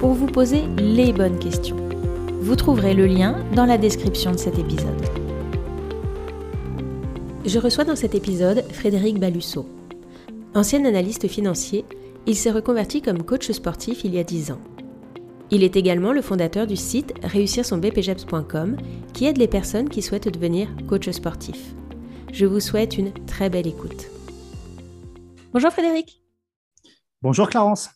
pour vous poser les bonnes questions. Vous trouverez le lien dans la description de cet épisode. Je reçois dans cet épisode Frédéric Balusso. Ancien analyste financier, il s'est reconverti comme coach sportif il y a 10 ans. Il est également le fondateur du site réussirsonbpgeps.com qui aide les personnes qui souhaitent devenir coach sportif. Je vous souhaite une très belle écoute. Bonjour Frédéric. Bonjour Clarence.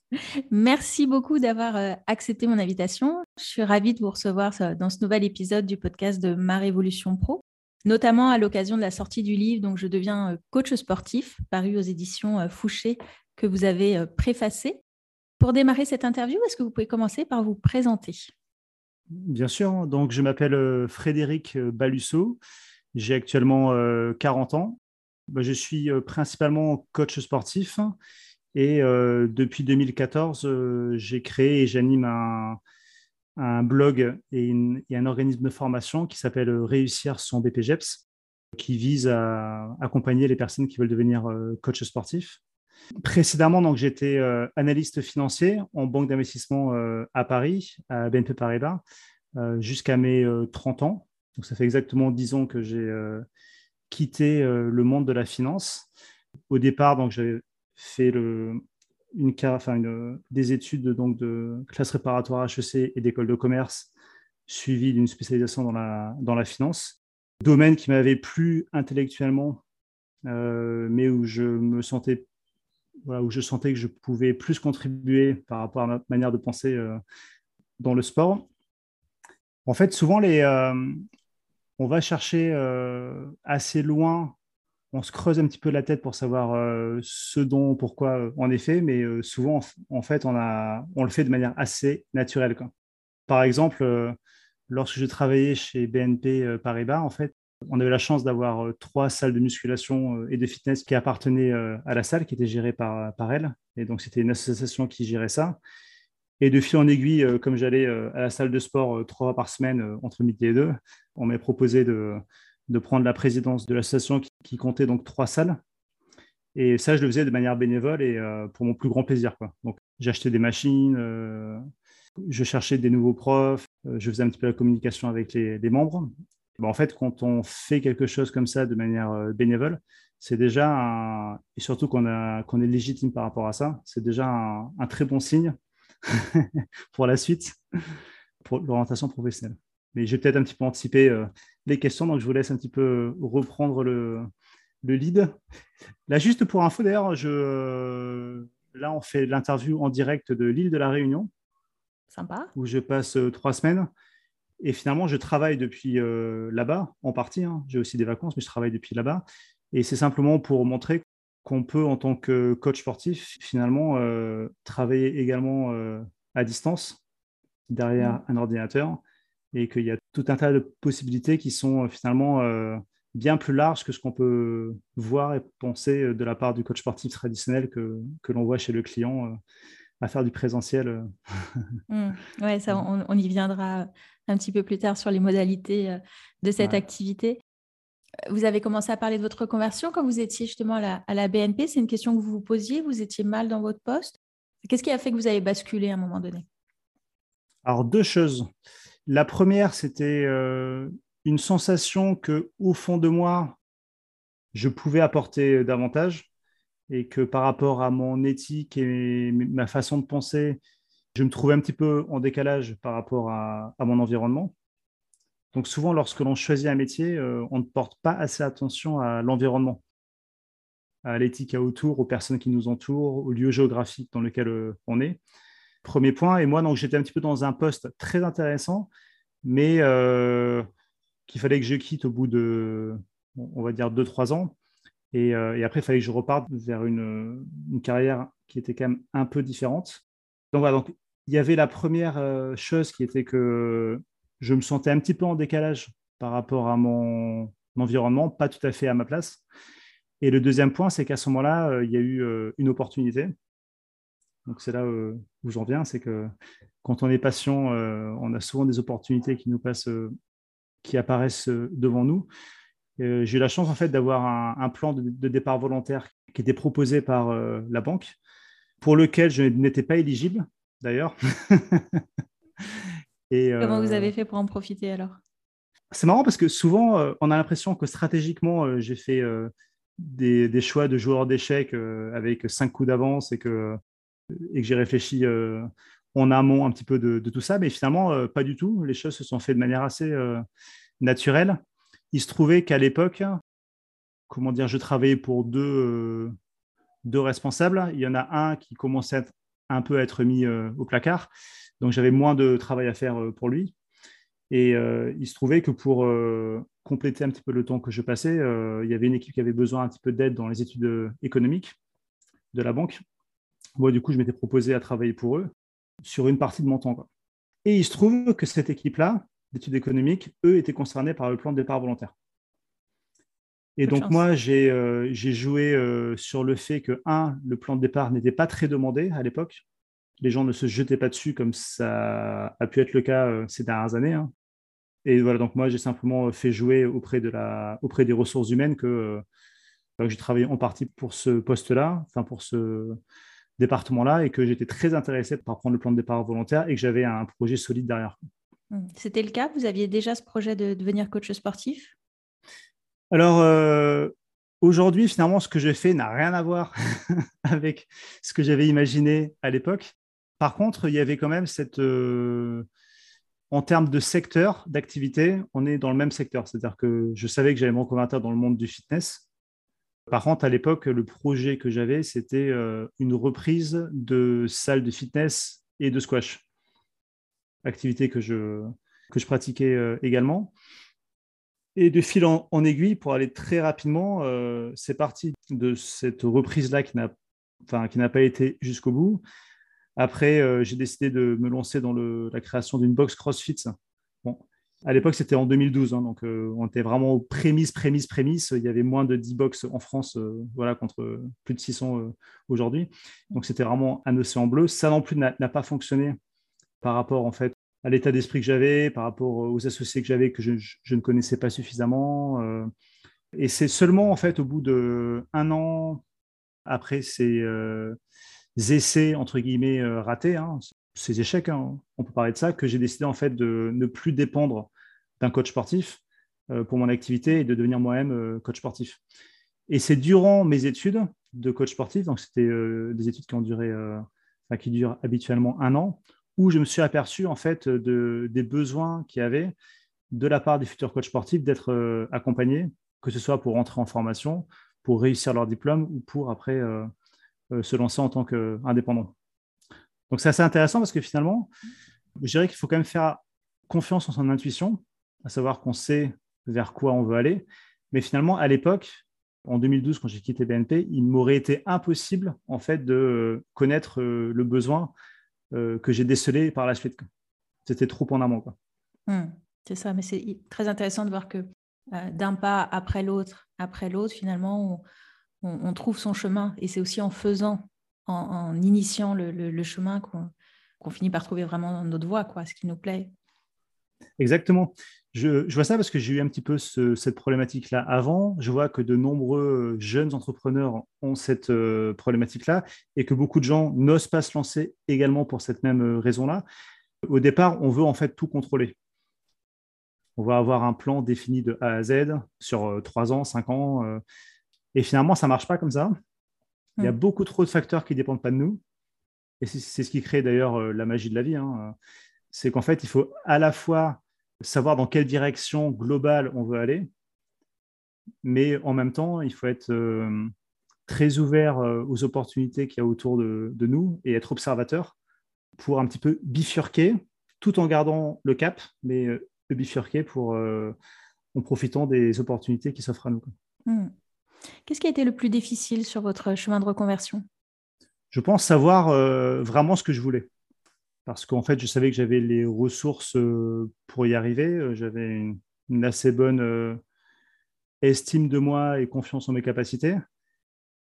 Merci beaucoup d'avoir euh, accepté mon invitation. Je suis ravie de vous recevoir euh, dans ce nouvel épisode du podcast de Ma Révolution Pro, notamment à l'occasion de la sortie du livre Donc je deviens euh, coach sportif, paru aux éditions Fouché, que vous avez préfacé. Pour démarrer cette interview, est-ce que vous pouvez commencer par vous présenter? Bien sûr. Donc je m'appelle Frédéric Balusso. J'ai actuellement 40 ans. Bah, je suis principalement coach sportif et euh, depuis 2014, euh, j'ai créé et j'anime un, blog et, un organisme de formation qui s'appelle Réussir son BPGEPS, qui vise à accompagner les personnes qui veulent devenir coach sportif. Précédemment, donc, j'étais analyste financier en banque d'investissement à Paris, à BNP Paribas, jusqu'à mes 30 ans. Donc, ça fait exactement 10 ans que j'ai quitté euh, le monde de la finance. Au départ, j'avais fait une, des études donc, de classe réparatoire HEC et d'école de commerce, suivi d'une spécialisation dans la, dans la finance. Domaine qui m'avait plu intellectuellement, euh, mais où je me sentais où je sentais que je pouvais plus contribuer par rapport à ma manière de penser euh, dans le sport. En fait, souvent, les, on va chercher euh, assez loin, on se creuse un petit peu la tête pour savoir euh, ce dont, pourquoi, euh, en effet, mais souvent, en fait, on, le fait de manière assez naturelle. Par exemple, lorsque je travaillais chez BNP Paribas, en fait, on avait la chance d'avoir trois salles de musculation et de fitness qui appartenaient à la salle, qui était gérée par, par elle. Et donc, c'était une association qui gérait ça. Et de fil en aiguille, euh, comme j'allais euh, à la salle de sport euh, trois fois par semaine entre midi et deux, on m'a proposé de, prendre la présidence de l'association qui, comptait donc trois salles. Et ça, je le faisais de manière bénévole et pour mon plus grand plaisir. Quoi. Donc, j'achetais des machines, je cherchais des nouveaux profs, je faisais un petit peu la communication avec les, membres. en fait, quand on fait quelque chose comme ça de manière bénévole, c'est déjà, un, et surtout qu'on est légitime par rapport à ça, c'est déjà un très bon signe pour la suite, pour l'orientation professionnelle. Mais j'ai peut-être un petit peu anticipé euh, les questions, donc je vous laisse un petit peu reprendre le, le lead. Là, juste pour info, d'ailleurs, je, euh, là, on fait l'interview en direct de l'île de la Réunion. Sympa. Où je passe euh, trois semaines. Et finalement, je travaille depuis là-bas, en partie. Hein. J'ai aussi des vacances, mais je travaille depuis là-bas. Et c'est simplement pour montrer qu'on peut, en tant que coach sportif, finalement, euh, travailler également euh, à distance, derrière mmh. un ordinateur, et qu'il y a tout un tas de possibilités qui sont euh, finalement bien plus larges que ce qu'on peut voir et penser de la part du coach sportif traditionnel que, que l'on voit chez le client à faire du présentiel. Mmh. Oui, ça, on, y viendra un petit peu plus tard sur les modalités de cette activité. Vous avez commencé à parler de votre reconversion quand vous étiez justement à la, BNP. C'est une question que vous vous posiez. Vous étiez mal dans votre poste. Qu'est-ce qui a fait que vous avez basculé à un moment donné? Alors, deux choses. La première, c'était euh, une sensation que, au fond de moi, je pouvais apporter davantage et que par rapport à mon éthique et ma façon de penser, je me trouvais un petit peu en décalage par rapport à mon environnement. Donc souvent, lorsque l'on choisit un métier, euh, on ne porte pas assez attention à l'environnement, à l'éthique autour, aux personnes qui nous entourent, au lieu géographique dans lequel euh, on est. Premier point. Et moi, donc, j'étais un petit peu dans un poste très intéressant, mais euh, qu'il fallait que je quitte au bout de, on va dire, deux, trois ans. Et, après, il fallait que je reparte vers une, une, carrière qui était quand même un peu différente. Donc voilà, donc il y avait la première chose qui était que je me sentais un petit peu en décalage par rapport à mon environnement, pas tout à fait à ma place. Et le deuxième point, c'est qu'à ce moment-là, il y a eu une opportunité. Donc c'est là où j'en viens, c'est que quand on est patient, on a souvent des opportunités qui nous passent, qui apparaissent devant nous. J'ai eu la chance en fait d'avoir un, plan de, départ volontaire qui était proposé par la banque, pour lequel je n'étais pas éligible d'ailleurs. Comment vous avez fait pour en profiter alors? C'est marrant parce que souvent, on a l'impression que stratégiquement, j'ai fait des, choix de joueurs d'échecs avec cinq coups d'avance et que, et que j'ai réfléchi en amont un petit peu de, tout ça, mais finalement, pas du tout. Les choses se sont faites de manière assez naturelle. Il se trouvait qu'à l'époque, comment dire, je travaillais pour deux, deux responsables. Il y en a un qui commençait un peu à être mis au placard, donc j'avais moins de travail à faire pour lui. Et il se trouvait que pour compléter un petit peu le temps que je passais, il y avait une équipe qui avait besoin un petit peu d'aide dans les études économiques de la banque. Moi, du coup, je m'étais proposé à travailler pour eux sur une partie de mon temps. Et il se trouve que cette équipe-là, d'études économiques, eux, étaient concernés par le plan de départ volontaire. Et donc, moi, j'ai joué sur le fait que, un, le plan de départ n'était pas très demandé à l'époque. Les gens ne se jetaient pas dessus comme ça a pu être le cas ces dernières années. Hein. Et voilà, donc moi, j'ai simplement fait jouer auprès, de la, auprès des ressources humaines que, que j'ai travaillé en partie pour ce poste-là, enfin pour ce département-là, et que j'étais très intéressé par prendre le plan de départ volontaire et que j'avais un projet solide derrière. Mmh. C'était le cas? Vous aviez déjà ce projet de devenir coach sportif? Alors, euh, aujourd'hui, finalement, ce que j'ai fait n'a rien à voir avec ce que j'avais imaginé à l'époque. Par contre, il y avait quand même cette... Euh, en termes de secteur d'activité, on est dans le même secteur. C'est-à-dire que je savais que j'allais me reconvertir dans le monde du fitness. Par contre, à l'époque, le projet que j'avais, c'était euh, une reprise de salle de fitness et de squash, activité que je, que je pratiquais euh, également. Et de fil en, aiguille, pour aller très rapidement, euh, c'est parti de cette reprise-là qui n'a enfin, pas été jusqu'au bout. Après, j'ai décidé de me lancer dans la création d'une box CrossFit. À l'époque, c'était en 2012, hein, donc euh, on était vraiment aux prémices, prémices, prémices. Il y avait moins de 10 box en France, euh, voilà, contre plus de 600 aujourd'hui. Donc c'était vraiment un océan bleu. Ça non plus n'a pas fonctionné par rapport en fait à l'état d'esprit que j'avais, par rapport aux associés que j'avais que je, ne connaissais pas suffisamment. et c'est seulement en fait au bout de un an après ces essais, entre guillemets, euh, ratés, hein, ces échecs, hein, on peut parler de ça, que j'ai décidé en fait de ne plus dépendre d'un coach sportif euh, pour mon activité et de devenir moi-même euh, coach sportif. Et c'est durant mes études de coach sportif, donc c'était des études qui ont duré, qui durent habituellement un an, où je me suis aperçu en fait de, des besoins qu'il y avait de la part des futurs coachs sportifs d'être accompagnés, que ce soit pour entrer en formation, pour réussir leur diplôme ou pour après euh, se lancer en tant qu'indépendant. Donc c'est assez intéressant parce que finalement, je dirais qu'il faut quand même faire confiance en son intuition, à savoir qu'on sait vers quoi on veut aller. Mais finalement, à l'époque, en 2012, quand j'ai quitté BNP, il m'aurait été impossible en fait de connaître euh, le besoin euh, que j'ai décelé par la suite. C'était trop en amont. Hmm, c'est ça, mais c'est très intéressant de voir que d'un pas après l'autre, après l'autre, finalement, on, on, trouve son chemin. Et c'est aussi en faisant, en, initiant le, chemin qu'on finit par trouver vraiment notre voie, quoi, ce qui nous plaît. Exactement. Je, vois ça parce que j'ai eu un petit peu cette problématique-là avant. Je vois que de nombreux jeunes entrepreneurs ont cette euh, problématique-là et que beaucoup de gens n'osent pas se lancer également pour cette même euh, raison-là. Au départ, on veut en fait tout contrôler. On va avoir un plan défini de A à Z sur euh, trois ans, cinq ans. Et finalement, ça ne marche pas comme ça. Il y a hmm. beaucoup trop de facteurs qui ne dépendent pas de nous. Et c'est ce qui crée d'ailleurs la magie de la vie. Hein. C'est qu'en fait, il faut à la fois savoir dans quelle direction globale on veut aller, mais en même temps, il faut être euh, très ouvert euh, aux opportunités qu'il y a autour de, nous et être observateur pour un petit peu bifurquer tout en gardant le cap, mais bifurquer pour, en profitant des opportunités qui s'offrent à nous. Hmm. Qu'est-ce qui a été le plus difficile sur votre chemin de reconversion? Je pense savoir euh, vraiment ce que je voulais. Parce qu'en fait, je savais que j'avais les ressources pour y arriver. J'avais une, assez bonne estime de moi et confiance en mes capacités.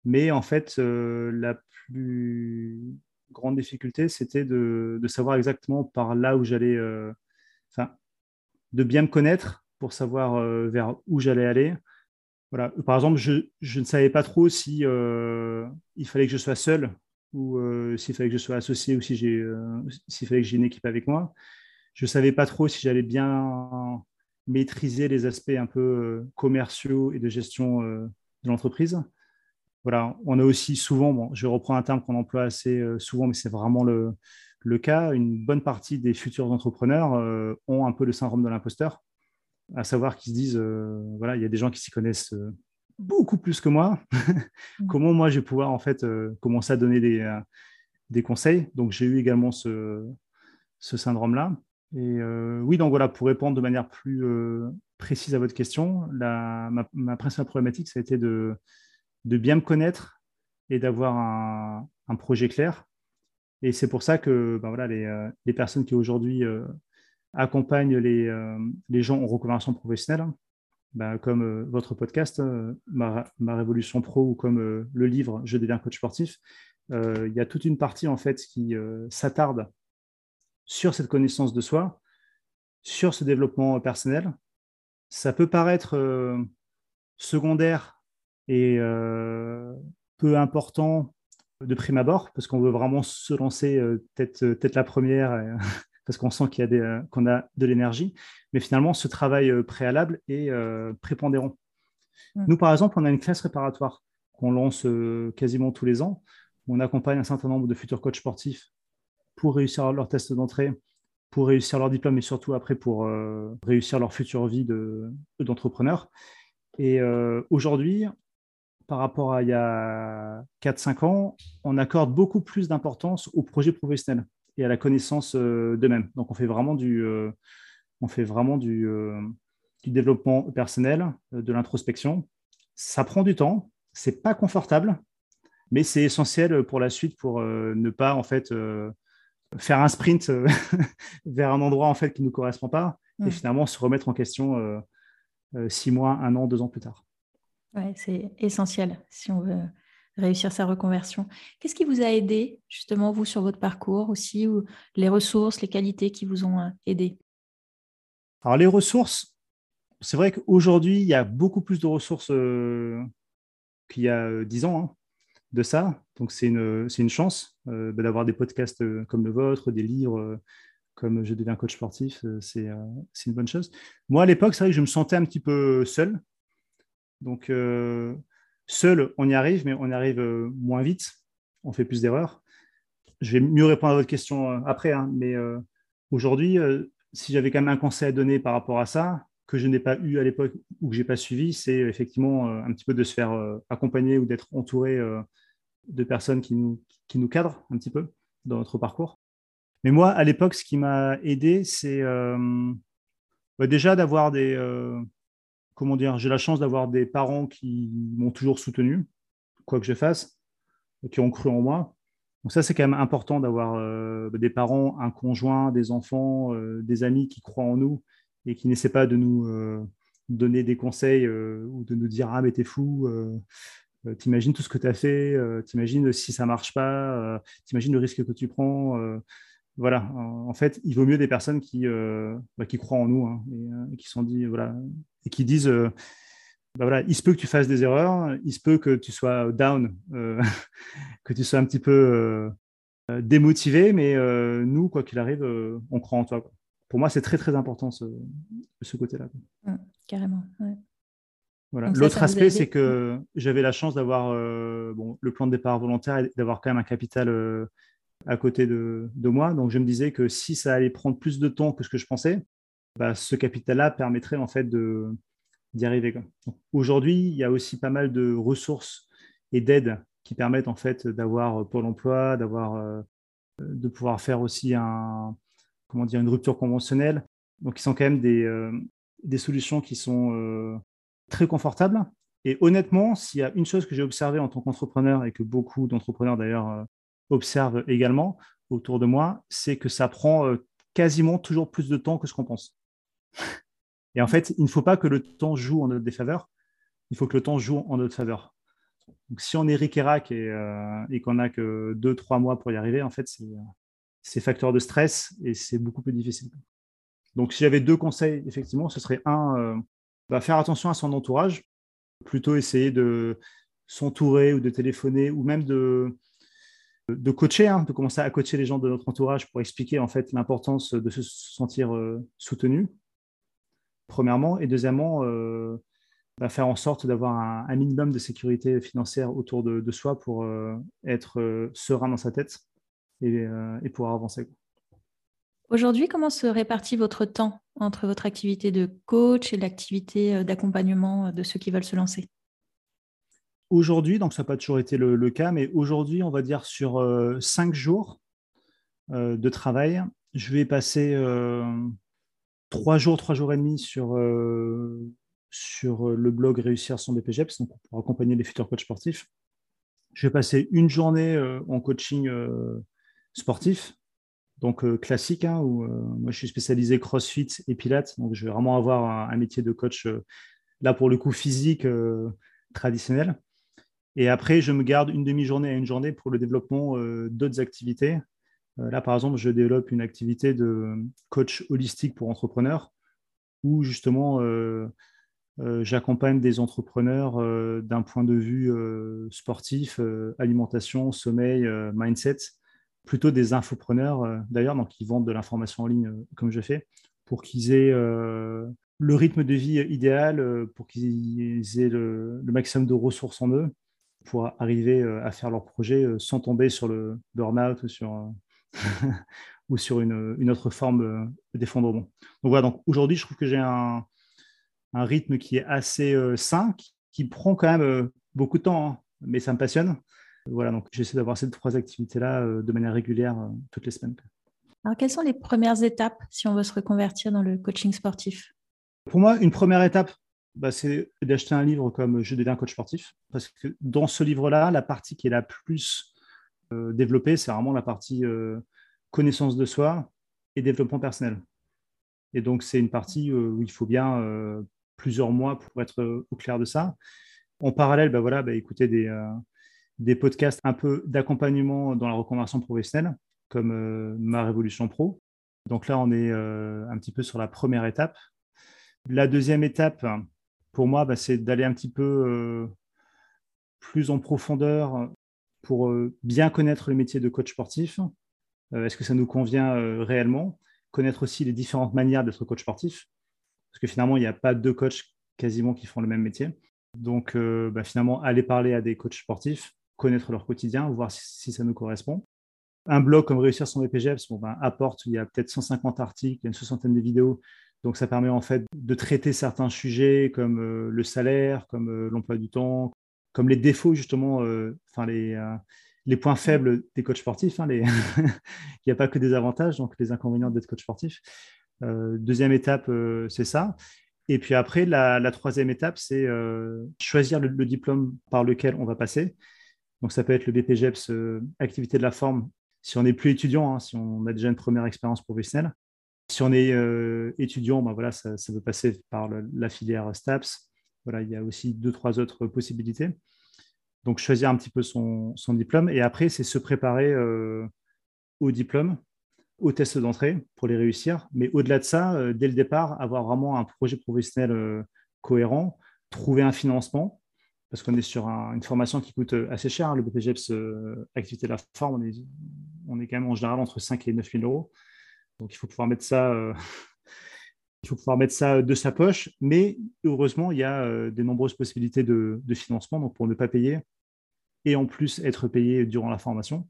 Mais en fait, la plus grande difficulté, c'était de, savoir exactement par là où j'allais, enfin, de bien me connaître pour savoir vers où j'allais aller. Voilà. Par exemple, je, je, ne savais pas trop si il fallait que je sois seul ou euh, s'il fallait que je sois associé ou si j'ai, euh, s'il fallait que j'ai une équipe avec moi. Je ne savais pas trop si j'allais bien maîtriser les aspects un peu euh, commerciaux et de gestion de l'entreprise. Voilà, on a aussi souvent, bon, je reprends un terme qu'on emploie assez souvent, mais c'est vraiment le, cas, une bonne partie des futurs entrepreneurs ont un peu le syndrome de l'imposteur, à savoir qu'ils se disent, voilà, il y a des gens qui s'y connaissent beaucoup plus que moi. Mm. Comment moi je vais pouvoir en fait euh, commencer à donner des, euh, des conseils. Donc j'ai eu également ce, ce syndrome-là. Et euh, oui, donc voilà, pour répondre de manière plus précise à votre question, la, ma, principale problématique, ça a été de, de bien me connaître et d'avoir un, un, projet clair. Et c'est pour ça que ben voilà, les, les personnes qui aujourd'hui accompagnent les, les gens en reconversion professionnelle, bah, comme euh, votre podcast, euh, ma, Révolution Pro, ou comme euh, le livre Je deviens coach sportif, il y a toute une partie en fait qui s'attarde sur cette connaissance de soi, sur ce développement personnel. Ça peut paraître secondaire et peu important de prime abord, parce qu'on veut vraiment se lancer tête, la première parce qu'on sent qu'il y a euh, qu'on a de l'énergie. Mais finalement, ce travail euh, préalable est euh, prépondérant. Nous, par exemple, on a une classe réparatoire qu'on lance quasiment tous les ans. On accompagne un certain nombre de futurs coachs sportifs pour réussir leur test d'entrée, pour réussir leur diplôme et surtout après pour réussir leur future vie d'entrepreneur. et aujourd'hui, par rapport à il y a 4-5 ans, on accorde beaucoup plus d'importance aux projets professionnels et à la connaissance euh, d'eux-mêmes. Donc, on fait vraiment du, euh, on fait vraiment du, euh, du développement personnel, de l'introspection. Ça prend du temps, c'est pas confortable, mais c'est essentiel pour la suite pour ne pas en fait faire un sprint vers un endroit en fait qui ne nous correspond pas et finalement se remettre en question six mois, un an, deux ans plus tard. Ouais, c'est essentiel si on veut réussir sa reconversion. Qu'est-ce qui vous a aidé, justement, vous, sur votre parcours aussi, ou les ressources, les qualités qui vous ont euh, aidé? Alors, les ressources, c'est vrai qu'aujourd'hui, il y a beaucoup plus de ressources euh, qu'il y a euh, dix ans hein, de ça. Donc, c'est une, une, chance bah, d'avoir des podcasts comme le vôtre, des livres comme Je deviens coach sportif. c'est une bonne chose. Moi, à l'époque, c'est vrai que je me sentais un petit peu seul. Donc, Seul, on y arrive, mais on y arrive euh, moins vite, on fait plus d'erreurs. Je vais mieux répondre à votre question euh, après, hein, mais euh, aujourd'hui, si j'avais quand même un conseil à donner par rapport à ça, que je n'ai pas eu à l'époque ou que je n'ai pas suivi, c'est effectivement un petit peu de se faire accompagner ou d'être entouré de personnes qui nous, qui nous cadrent un petit peu dans notre parcours. Mais moi, à l'époque, ce qui m'a aidé, c'est bah, déjà d'avoir des, comment dire, j'ai la chance d'avoir des parents qui m'ont toujours soutenu, quoi que je fasse, qui ont cru en moi. Donc ça, c'est quand même important d'avoir euh, des parents, un conjoint, des enfants, euh, des amis qui croient en nous et qui n'essaient pas de nous euh, donner des conseils ou de nous dire ah mais t'es fou, t'imagines tout ce que tu as fait, t'imagines si ça marche pas, t'imagines le risque que tu prends voilà, en fait, il vaut mieux des personnes qui, bah, qui croient en nous hein, et, qui sont dit, voilà, et qui disent, euh, bah, voilà, il se peut que tu fasses des erreurs, il se peut que tu sois down, que tu sois un petit peu démotivé, mais nous, quoi qu'il arrive, on croit en toi. Pour moi, c'est très très important ce, ce côté-là. Mmh, carrément. Voilà. L'autre aspect, c'est que j'avais la chance d'avoir bon, le plan de départ volontaire et d'avoir quand même un capital à côté de, moi. Donc, je me disais que si ça allait prendre plus de temps que ce que je pensais, bah, ce capital-là permettrait en fait d'y arriver. Aujourd'hui, il y a aussi pas mal de ressources et d'aides qui permettent en fait d'avoir Pôle emploi, d'avoir, euh, de pouvoir faire aussi un, comment dire, une rupture conventionnelle. Donc, ils sont quand même des, euh, des solutions qui sont euh, très confortables. Et honnêtement, s'il y a une chose que j'ai observée en tant qu'entrepreneur et que beaucoup d'entrepreneurs d'ailleurs observe également. autour de moi, c'est que ça prend euh, quasiment toujours plus de temps que ce qu'on pense. Et en fait, il ne faut pas que le temps joue en notre défaveur, il faut que le temps joue en notre faveur. Donc, si on est ric et rac et, qu'on n'a que deux, trois mois pour y arriver, en fait, c'est facteur de stress et c'est beaucoup plus difficile. Donc, si j'avais deux conseils, effectivement, ce serait un, euh, bah, faire attention à son entourage, plutôt essayer de s'entourer ou de téléphoner ou même de, coacher, hein, de commencer à coacher les gens de notre entourage pour expliquer en fait l'importance de se sentir euh, soutenu, premièrement, et deuxièmement, euh, bah, faire en sorte d'avoir un, minimum de sécurité financière autour de, soi pour être serein dans sa tête et, et pouvoir avancer. Aujourd'hui, comment se répartit votre temps entre votre activité de coach et l'activité euh, d'accompagnement euh, de ceux qui veulent se lancer? Aujourd'hui, donc ça n'a pas toujours été le, cas, mais aujourd'hui, on va dire sur euh, cinq jours de travail, je vais passer trois jours, trois jours et demi sur, sur le blog Réussir son BPGEPS, donc pour accompagner les futurs coachs sportifs. Je vais passer une journée en coaching sportif, donc euh, classique, hein, où euh, moi je suis spécialisé CrossFit et Pilates, donc je vais vraiment avoir un, métier de coach, euh, là pour le coup physique traditionnel. Et après, je me garde une demi-journée à une journée pour le développement d'autres activités. Là, par exemple, je développe une activité de coach holistique pour entrepreneurs, où justement j'accompagne des entrepreneurs d'un point de vue sportif, alimentation, sommeil, mindset plutôt des infopreneurs, euh, d'ailleurs, donc qui vendent de l'information en ligne euh, comme je fais, pour qu'ils aient euh, le rythme de vie idéal, pour qu'ils aient le, maximum de ressources en eux, pour arriver à faire leur projet sans tomber sur le burn-out ou sur, ou sur une, autre forme d'effondrement. Donc voilà, donc aujourd'hui, je trouve que j'ai un, rythme qui est assez sain, qui, prend quand même beaucoup de temps, hein, mais ça me passionne. Voilà, donc j'essaie d'avoir ces trois activités-là euh, de manière régulière euh, toutes les semaines. Alors, quelles sont les premières étapes si on veut se reconvertir dans le coaching sportif? Pour moi, une première étape, bah, c'est d'acheter un livre comme Je deviens coach sportif. Parce que dans ce livre-là, la partie qui est la plus euh, développée, c'est vraiment la partie connaissance de soi et développement personnel. Et donc, c'est une partie où il faut bien plusieurs mois pour être au clair de ça. En parallèle, bah, voilà, bah, écouter des, des podcasts un peu d'accompagnement dans la reconversion professionnelle, comme euh, Ma Révolution Pro. Donc là, on est euh, un petit peu sur la première étape. La deuxième étape, pour moi, bah, c'est d'aller un petit peu euh, plus en profondeur pour bien connaître le métier de coach sportif. Est-ce que ça nous convient réellement? Connaître aussi les différentes manières d'être coach sportif, parce que finalement, il n'y a pas deux coachs quasiment qui font le même métier. Donc, bah, finalement, aller parler à des coachs sportifs, connaître leur quotidien, voir si, ça nous correspond. Un blog comme Réussir son BPGEPS bon, ben, apporte, il y a peut-être 150 articles, il y a une soixantaine de vidéos, donc ça permet en fait de traiter certains sujets comme euh, le salaire, comme euh, l'emploi du temps, comme les défauts justement, euh, enfin les, les points faibles des coachs sportifs. Hein, les il n'y a pas que des avantages, donc les inconvénients d'être coach sportif. deuxième étape, c'est ça. Et puis après, la, troisième étape, c'est choisir le, diplôme par lequel on va passer. Donc, ça peut être le BPGEPS euh, activité de la forme si on n'est plus étudiant, hein, si on a déjà une première expérience professionnelle. Si on est euh, étudiant, ben voilà, ça, ça, peut passer par la filière STAPS. Voilà, il y a aussi deux, trois autres possibilités. Donc, choisir un petit peu son, diplôme. Et après, c'est se préparer euh, au diplôme, aux tests d'entrée pour les réussir. Mais au-delà de ça, dès le départ, avoir vraiment un projet professionnel cohérent, trouver un financement parce qu'on est sur une formation qui coûte euh, assez cher. Hein, le BPGEPS euh, activité de la forme, on est, quand même en général entre 5 et 9 000 euros. Donc il faut pouvoir mettre ça, euh, il faut pouvoir mettre ça de sa poche. Mais heureusement, il y a de nombreuses possibilités de, financement pour ne pas payer et en plus être payé durant la formation.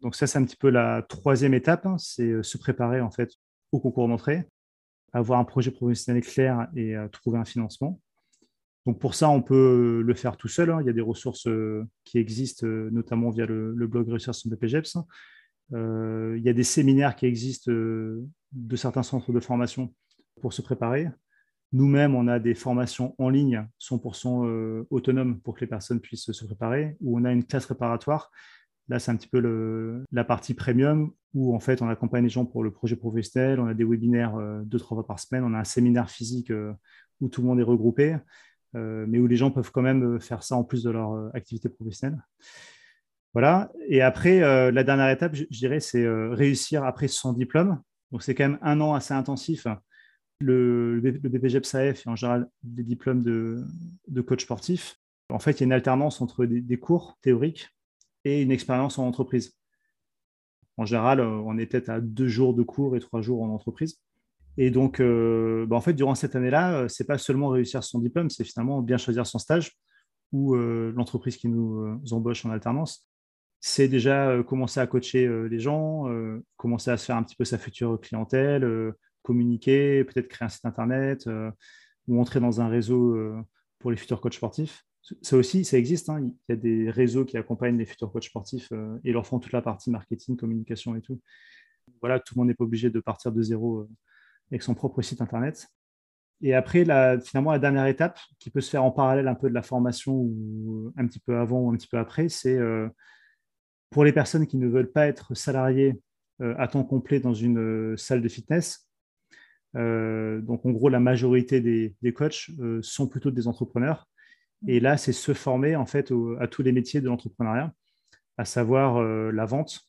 Donc ça, c'est un petit peu la troisième étape, hein, c'est se préparer en fait au concours d'entrée, avoir un projet professionnel clair et trouver un financement. Donc pour ça, on peut le faire tout seul. Hein. Il y a des ressources euh, qui existent, euh, notamment via le, blog Research sur BPGEPS. Euh, il y a des séminaires qui existent de certains centres de formation pour se préparer. Nous-mêmes, on a des formations en ligne 100% autonomes pour que les personnes puissent se préparer, où on a une classe préparatoire. Là, c'est un petit peu la partie premium où en fait on accompagne les gens pour le projet professionnel. On a des webinaires deux, trois fois par semaine. On a un séminaire physique où tout le monde est regroupé, mais où les gens peuvent quand même faire ça en plus de leur activité professionnelle. Voilà. Et après, la dernière étape, je, dirais, c'est réussir après son diplôme. Donc, c'est quand même un an assez intensif le, le BPGEPSAF et en général des diplômes de, coach sportif, en fait, il y a une alternance entre des, cours théoriques et une expérience en entreprise. En général, on est peut-être à deux jours de cours et trois jours en entreprise. Et donc, euh, bah, en fait, durant cette année-là, c'est pas seulement réussir son diplôme, c'est finalement bien choisir son stage ou euh, l'entreprise qui nous euh, embauche en alternance. C'est déjà commencer à coacher les gens, commencer à se faire un petit peu sa future clientèle, communiquer, peut-être créer un site internet euh, ou entrer dans un réseau euh, pour les futurs coachs sportifs. Ça aussi, ça existe. Hein. Il y a des réseaux qui accompagnent les futurs coachs sportifs euh, et leur font toute la partie marketing, communication et tout. Voilà, tout le monde n'est pas obligé de partir de zéro avec son propre site internet. Et après, la, finalement, la dernière étape qui peut se faire en parallèle un peu de la formation ou un petit peu avant ou un petit peu après, c'est pour les personnes qui ne veulent pas être salariées à temps complet dans une salle de fitness, euh, donc, en gros, la majorité des, coachs euh, sont plutôt des entrepreneurs. Et là, c'est se former en fait à tous les métiers de l'entrepreneuriat, à savoir euh, la vente,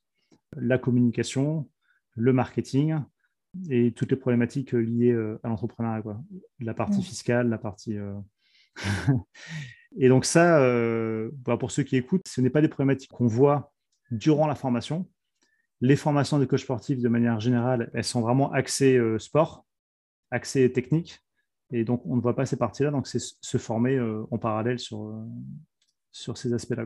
la communication, le marketing et toutes les problématiques liées à l'entrepreneuriat, la partie fiscale, la partie. et donc ça, bah, pour ceux qui écoutent, ce n'est pas des problématiques qu'on voit durant la formation. Les formations de coach sportif, de manière générale, elles sont vraiment axées sport accès technique. Et donc, on ne voit pas ces parties-là. Donc, c'est se former euh, en parallèle sur, euh, sur ces aspects-là.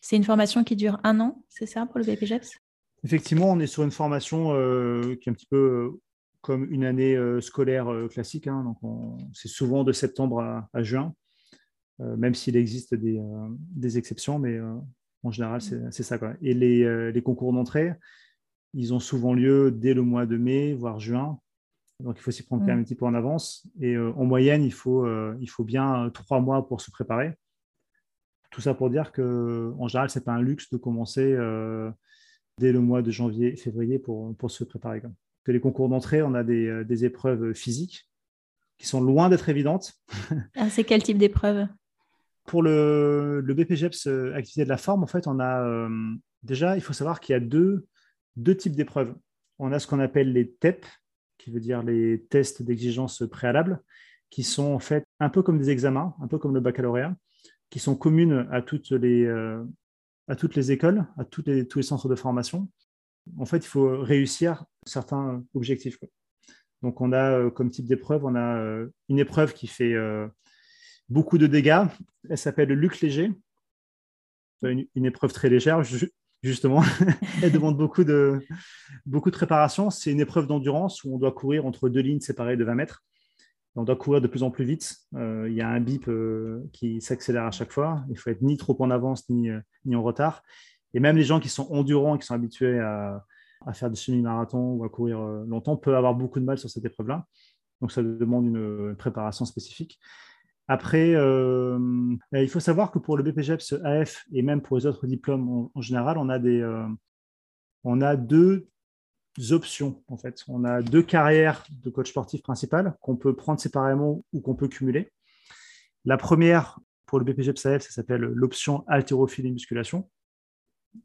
C'est une formation qui dure un an, c'est ça, pour le BPGEPS Effectivement, on est sur une formation euh, qui est un petit peu comme une année scolaire classique. Hein. donc, c'est souvent de septembre à, juin, même s'il existe des, des, exceptions, mais en général, c'est ça. Quoi. Et les, les concours d'entrée, ils ont souvent lieu dès le mois de mai, voire juin. Donc, il faut s'y prendre quand même un petit peu en avance. Et euh, en moyenne, il faut, euh, il faut bien euh, trois mois pour se préparer. Tout ça pour dire qu'en général, ce n'est pas un luxe de commencer dès le mois de janvier, février pour, pour se préparer. Que les concours d'entrée, on a des, des, épreuves physiques qui sont loin d'être évidentes. Ah, c'est quel type d'épreuve? Pour le, le BPGEPS activité de la forme, en fait, on a déjà, il faut savoir qu'il y a deux, deux types d'épreuves. On a ce qu'on appelle les TEP, qui veut dire les tests d'exigence préalables, qui sont en fait un peu comme des examens, un peu comme le baccalauréat, qui sont communes à toutes les, euh, à toutes les écoles, à toutes les, tous les centres de formation. En fait, il faut réussir certains objectifs. Donc, on a euh, comme type d'épreuve, on a euh, une épreuve qui fait beaucoup de dégâts. Elle s'appelle le Luc léger. Une, une, épreuve très légère, justement. Elle demande beaucoup de, beaucoup de préparation. C'est une épreuve d'endurance où on doit courir entre deux lignes séparées de 20 mètres. On doit courir de plus en plus vite. Euh, il y a un bip euh, qui s'accélère à chaque fois. Il faut être ni trop en avance ni, euh, ni en retard. Et même les gens qui sont endurants, qui sont habitués à, à faire des semi-marathons ou à courir longtemps, peuvent avoir beaucoup de mal sur cette épreuve-là. Donc ça demande une préparation spécifique. Après, euh, il faut savoir que pour le BPGEPS AF et même pour les autres diplômes en, général, on a, des, euh, on a deux options en fait. On a deux carrières de coach sportif principal qu'on peut prendre séparément ou qu'on peut cumuler. La première, pour le BPGEPS AF, ça s'appelle l'option haltérophilie musculation.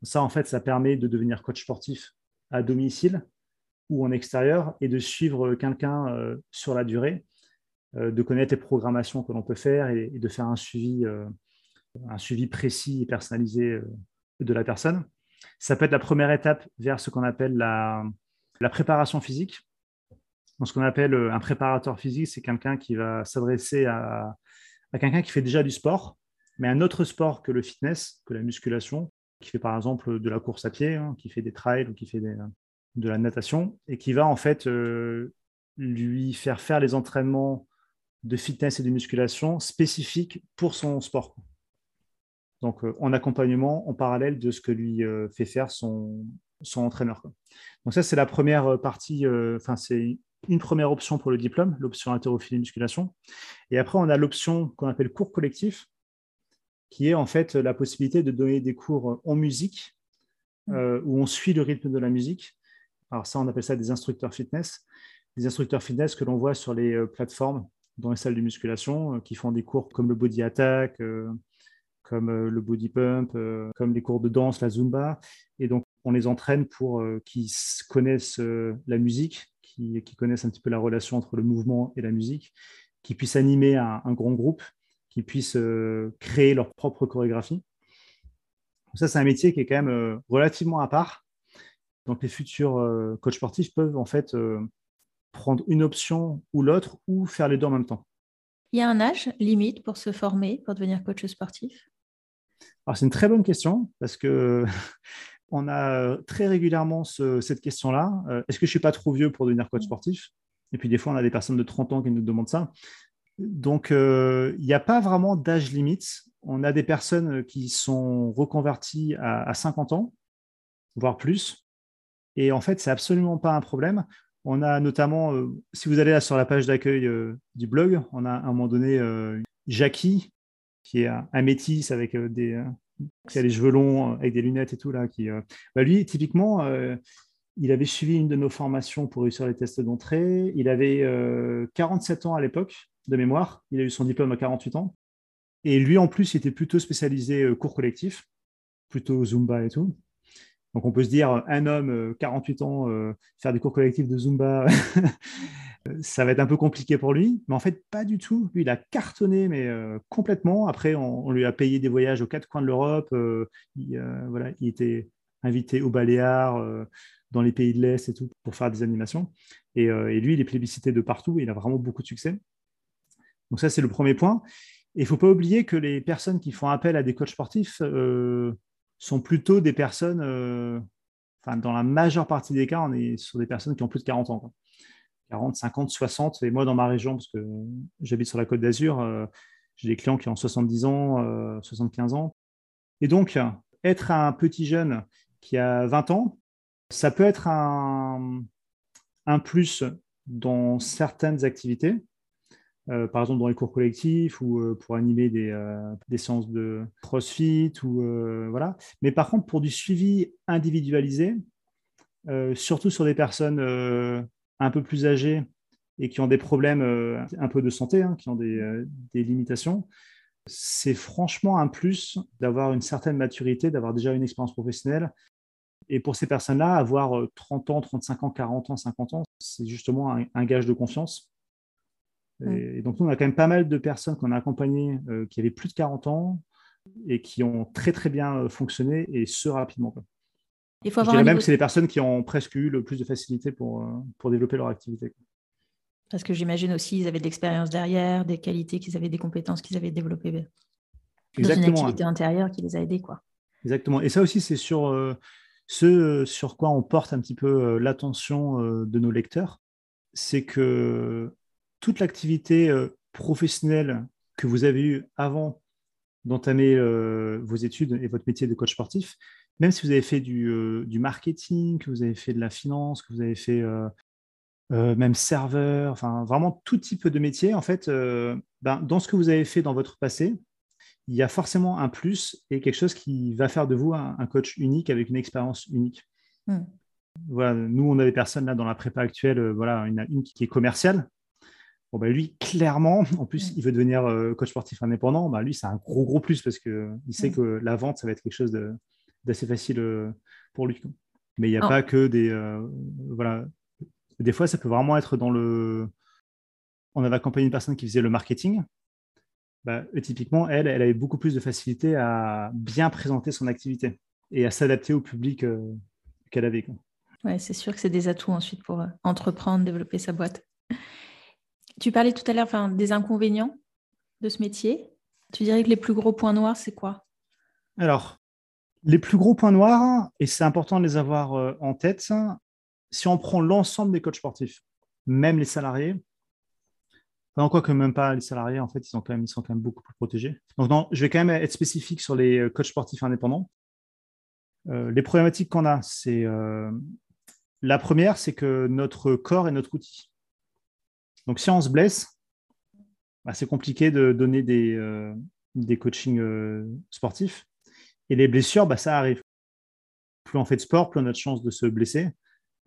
Ça, en fait, ça permet de devenir coach sportif à domicile ou en extérieur et de suivre quelqu'un euh, sur la durée de connaître les programmations que l'on peut faire et, de faire un suivi, euh, un suivi précis et personnalisé euh, de la personne. Ça peut être la première étape vers ce qu'on appelle la, la préparation physique. Donc, ce qu'on appelle un préparateur physique, c'est quelqu'un qui va s'adresser à, à quelqu'un qui fait déjà du sport, mais un autre sport que le fitness, que la musculation, qui fait par exemple de la course à pied, hein, qui fait des trails ou qui fait de la natation, et qui va en fait lui faire faire les entraînements de fitness et de musculation spécifique pour son sport. Donc, euh, en accompagnement, en parallèle de ce que lui euh, fait faire son, son entraîneur. Donc, ça, c'est la première euh, partie, enfin, c'est une première option pour le diplôme, l'option haltérophilie musculation. Et après, on a l'option qu'on appelle cours collectif, qui est en fait la possibilité de donner des cours en musique mm. où on suit le rythme de la musique. Alors ça, on appelle ça des instructeurs fitness. Des instructeurs fitness que l'on voit sur les plateformes dans les salles de musculation qui font des cours comme le body attack, comme le body pump, comme les cours de danse, la zumba. Et donc, on les entraîne pour qu'ils connaissent la musique, qui, connaissent un petit peu la relation entre le mouvement et la musique, qui puissent animer un, grand groupe, qui puissent créer leur propre chorégraphie. Ça, c'est un métier qui est quand même relativement à part. Donc, les futurs coachs sportifs peuvent en fait prendre une option ou l'autre ou faire les deux en même temps. Il y a un âge limite pour se former, pour devenir coach sportif? Alors, c'est une très bonne question parce que on a très régulièrement cette question-là. Euh, est-ce que je ne suis pas trop vieux pour devenir coach sportif? Et puis, des fois, on a des personnes de 30 ans qui nous demandent ça. Donc, euh, il n'y a pas vraiment d'âge limite. On a des personnes qui sont reconverties à, à 50 ans, voire plus. Et en fait, c'est absolument pas un problème. On a notamment, euh, si vous allez là sur la page d'accueil euh, du blog, on a à un moment donné euh, Jackie, qui est un, métis avec des, qui a les cheveux longs, avec des lunettes et tout là. Bah, lui, typiquement, il avait suivi une de nos formations pour réussir les tests d'entrée. Il avait 47 ans à l'époque de mémoire. Il a eu son diplôme à 48 ans. Et lui, en plus, il était plutôt spécialisé cours collectif, plutôt Zumba et tout. Donc on peut se dire, un homme, 48 euh, ans, euh, faire des cours collectifs de Zumba, ça va être un peu compliqué pour lui. Mais en fait, pas du tout. Lui, il a cartonné, mais euh, complètement. Après, on, lui a payé des voyages aux quatre coins de l'Europe. il, voilà, il était invité aux Baléares, dans les pays de l'Est et tout, pour faire des animations. Et, lui, il est plébiscité de partout il a vraiment beaucoup de succès. Donc ça, c'est le premier point. Et il ne faut pas oublier que les personnes qui font appel à des coachs sportifs sont plutôt des personnes, euh, dans la majeure partie des cas, on est sur des personnes qui ont plus de 40 ans. 40, 50, 60. Et moi, dans ma région, parce que j'habite sur la côte d'Azur, euh, j'ai des clients qui ont 70 ans, 75 euh, ans. Et donc, être un petit jeune qui a 20 ans, ça peut être un, un plus dans certaines activités, euh, par exemple dans les cours collectifs ou euh, pour animer des, euh, des, séances de crossfit. Ou, voilà. Mais par contre, pour du suivi individualisé, surtout sur des personnes un peu plus âgées et qui ont des problèmes un peu de santé, hein, qui ont des, des limitations, c'est franchement un plus d'avoir une certaine maturité, d'avoir déjà une expérience professionnelle. Et pour ces personnes-là, avoir 30 ans, 35 ans, 40 ans, 50 ans, c'est justement un gage de confiance et, donc, nous, on a quand même pas mal de personnes qu'on a accompagnées euh, qui avaient plus de 40 ans et qui ont très, très bien euh, fonctionné et ce rapidement. Il faut Je dirais même que c'est les personnes qui ont presque eu le plus de facilité pour, euh, pour développer leur activité. Parce que j'imagine aussi qu'ils avaient de l'expérience derrière, des qualités qu'ils avaient, des compétences qu'ils avaient développées dans une activité intérieure qui les a aidés. Quoi. Exactement. Et ça aussi, c'est sur ce sur quoi on porte un petit peu l'attention de nos lecteurs. C'est que toute l'activité euh, professionnelle que vous avez eue avant d'entamer euh, vos études et votre métier de coach sportif, même si vous avez fait du, euh, marketing, que vous avez fait de la finance, que vous avez fait même serveur, enfin vraiment tout type de métier, en fait, ben, dans ce que vous avez fait dans votre passé, il y a forcément un plus et quelque chose qui va faire de vous un, coach unique avec une expérience unique. Hmm. Voilà, nous, on a des personnes là dans la prépa actuelle, voilà, une, une qui est commerciale, Bon, bah, lui, clairement, en plus, il veut devenir euh, coach sportif indépendant. Bah, lui, c'est un gros, gros plus parce qu'il sait que la vente, ça va être quelque chose d'assez facile euh, pour lui. Mais il n'y a oh. pas que des. Euh, voilà. Des fois, ça peut vraiment être dans le. On avait accompagné une personne qui faisait le marketing. Bah, typiquement, elle, elle avait beaucoup plus de facilité à bien présenter son activité et à s'adapter au public qu'elle avait. Ouais, c'est sûr que c'est des atouts ensuite pour entreprendre, développer sa boîte. Tu parlais tout à l'heure des inconvénients de ce métier. Tu dirais que les plus gros points noirs, c'est quoi? Alors, les plus gros points noirs, et c'est important de les avoir euh, en tête, si on prend l'ensemble des coachs sportifs, même les salariés, enfin, quoi que même pas les salariés, en fait, ils sont quand même, ils sont quand même beaucoup plus protégés. Donc, non, je vais quand même être spécifique sur les euh, coachs sportifs indépendants. Euh, les problématiques qu'on a, c'est la première, c'est que notre corps est notre outil. Donc, si on se blesse, bah, c'est compliqué de donner des, euh, des coachings euh, sportifs. Et les blessures, bah, ça arrive. plus on fait de sport, plus on a de chances de se blesser.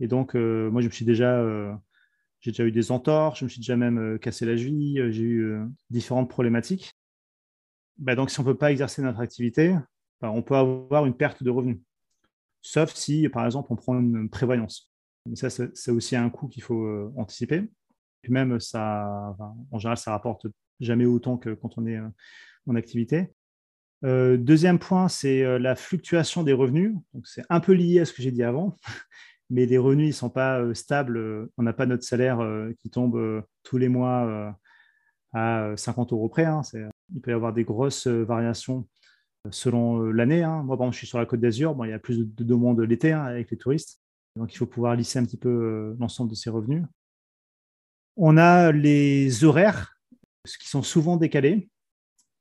Et donc, moi, je me suis déjà, j'ai déjà eu des entorses, je me suis déjà même cassé la cheville, j'ai eu différentes problématiques. Bah, donc, si on ne peut pas exercer notre activité, bah, on peut avoir une perte de revenus. Sauf si, par exemple, on prend une prévoyance. Mais ça, c'est aussi un coût qu'il faut euh, anticiper. Puis même, ça, en général, ça rapporte jamais autant que quand on est euh, en activité. Euh, deuxième point, c'est la fluctuation des revenus. c'est un peu lié à ce que j'ai dit avant, mais les revenus ne sont pas stables. On n'a pas notre salaire qui tombe tous les mois à 50 euros près. Hein. Il peut y avoir des grosses variations selon l'année. Hein. Moi, je suis sur la Côte d'Azur. Il y a plus de demandes l'été hein, avec les touristes. Donc, il faut pouvoir lisser un petit peu euh, l'ensemble de ces revenus. On a les horaires, qui sont souvent décalés,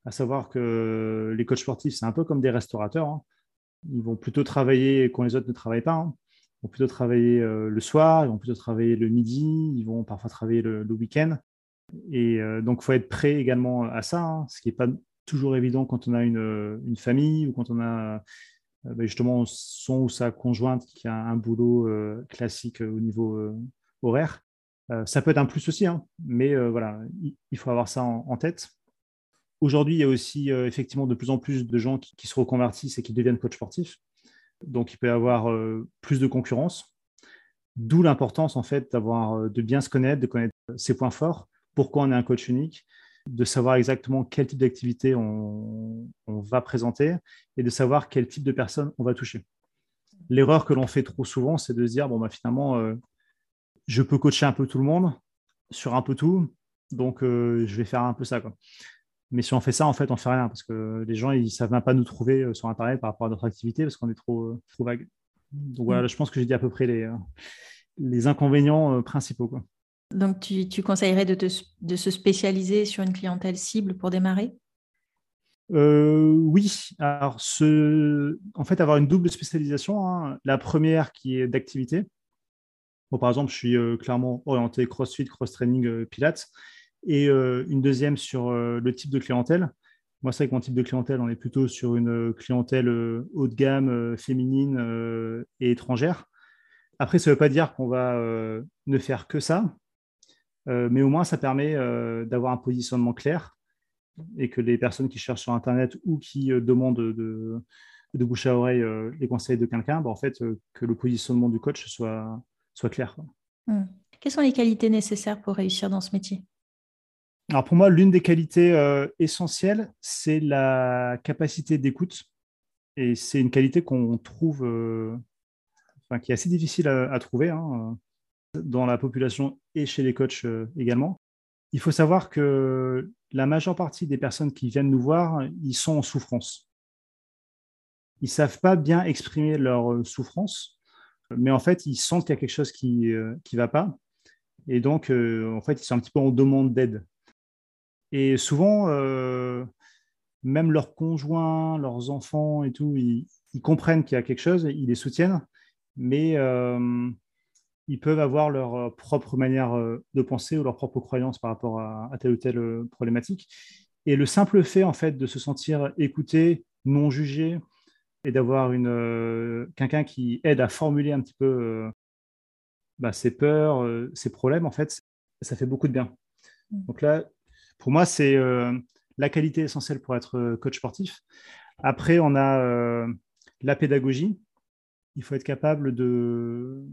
à savoir que les coachs sportifs, c'est un peu comme des restaurateurs. Hein. Ils vont plutôt travailler quand les autres ne travaillent pas. Hein. Ils vont plutôt travailler euh, le soir, ils vont plutôt travailler le midi, ils vont parfois travailler le, week-end. Et euh, donc, il faut être prêt également à ça, hein, ce qui n'est pas toujours évident quand on a une, une famille ou quand on a euh, ben, justement son ou sa conjointe qui a un boulot euh, classique au niveau euh, horaire. Ça peut être un plus aussi, hein, mais voilà, il, faut avoir ça en, tête. Aujourd'hui, il y a aussi effectivement de plus en plus de gens qui, se reconvertissent et qui deviennent coach sportifs. Donc, il peut y avoir plus de concurrence. D'où l'importance en fait d'avoir de bien se connaître, de connaître ses points forts, pourquoi on est un coach unique, de savoir exactement quel type d'activité on, va présenter et de savoir quel type de personne on va toucher. L'erreur que l'on fait trop souvent, c'est de se dire, bon, bah, finalement, euh, je peux coacher un peu tout le monde sur un peu tout, donc euh, je vais faire un peu ça. Quoi. Mais si on fait ça, en fait, on fait rien parce que les gens, ils ne savent même pas nous trouver euh, sur Internet par rapport à notre activité parce qu'on est trop, trop vague. Donc voilà, mm. je pense que j'ai dit à peu près les, les inconvénients principaux. Quoi. Donc, tu, conseillerais de, se spécialiser sur une clientèle cible pour démarrer? Euh, oui, alors en fait, avoir une double spécialisation. Hein. La première qui est d'activité. Par exemple, je suis euh, clairement orienté CrossFit, cross-training, euh, Pilates. Et une deuxième sur le type de clientèle. Moi, c'est que mon type de clientèle, on est plutôt sur une clientèle haut de gamme, féminine et étrangère. Après, ça ne veut pas dire qu'on va ne faire que ça. Euh, mais au moins, ça permet euh, d'avoir un positionnement clair et que les personnes qui cherchent sur Internet ou qui euh, demandent de, de, bouche à oreille les conseils de quelqu'un, bah, en fait, que le positionnement du coach soit, soit clair. Hmm. Quelles sont les qualités nécessaires pour réussir dans ce métier? Alors pour moi, l'une des qualités essentielles, c'est la capacité d'écoute. Et c'est une qualité qu'on trouve, enfin, qui est assez difficile à, trouver. Hein dans la population et chez les coachs euh, également. Il faut savoir que la majeure partie des personnes qui viennent nous voir, ils sont en souffrance. Ils ne savent pas bien exprimer leur euh, souffrance, mais en fait, ils sentent qu'il y a quelque chose qui ne euh, va pas. Et donc, en fait, ils sont un petit peu en demande d'aide. Et souvent, même leurs conjoints, leurs enfants et tout, ils, comprennent qu'il y a quelque chose, ils les soutiennent, mais ils peuvent avoir leur euh, propre manière euh, de penser ou leur propre croyance par rapport à, telle ou telle euh, problématique. Et le simple fait, en fait, de se sentir écouté, non jugé, et d'avoir une quelqu'un qui aide à formuler un petit peu bah, ses peurs, ses problèmes, en fait, ça fait beaucoup de bien. Mm. Donc là, pour moi, c'est la qualité essentielle pour être coach sportif. Après, on a la pédagogie. Il faut être capable de,